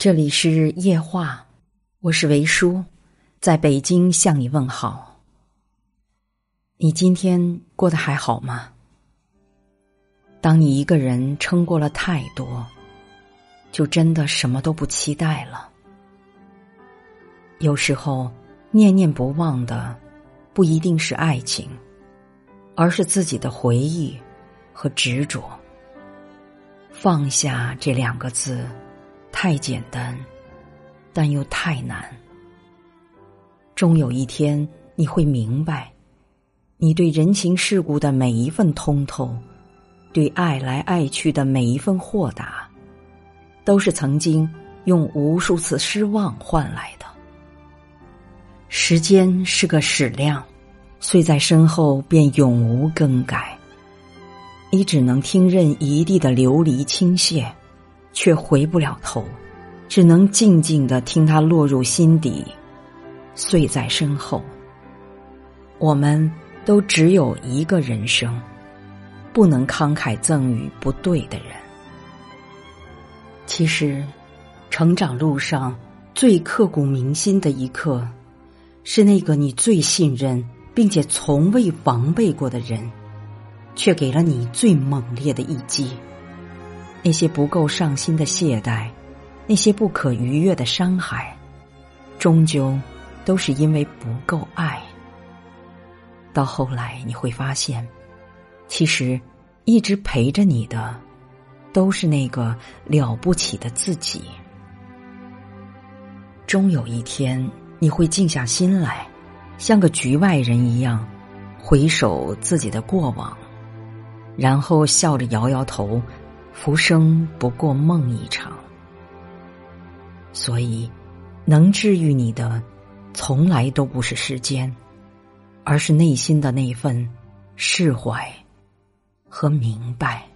这里是夜话，我是维叔，在北京向你问好。你今天过得还好吗？当你一个人撑过了太多，就真的什么都不期待了。有时候念念不忘的，不一定是爱情，而是自己的回忆和执着。放下这两个字。太简单，但又太难。终有一天，你会明白，你对人情世故的每一份通透，对爱来爱去的每一份豁达，都是曾经用无数次失望换来的。时间是个矢量，虽在身后，便永无更改。你只能听任一地的流离倾泻。却回不了头，只能静静的听它落入心底，碎在身后。我们都只有一个人生，不能慷慨赠予不对的人。其实，成长路上最刻骨铭心的一刻，是那个你最信任并且从未防备过的人，却给了你最猛烈的一击。那些不够上心的懈怠，那些不可逾越的伤害，终究都是因为不够爱。到后来你会发现，其实一直陪着你的，都是那个了不起的自己。终有一天，你会静下心来，像个局外人一样，回首自己的过往，然后笑着摇摇头。浮生不过梦一场，所以能治愈你的，从来都不是时间，而是内心的那份释怀和明白。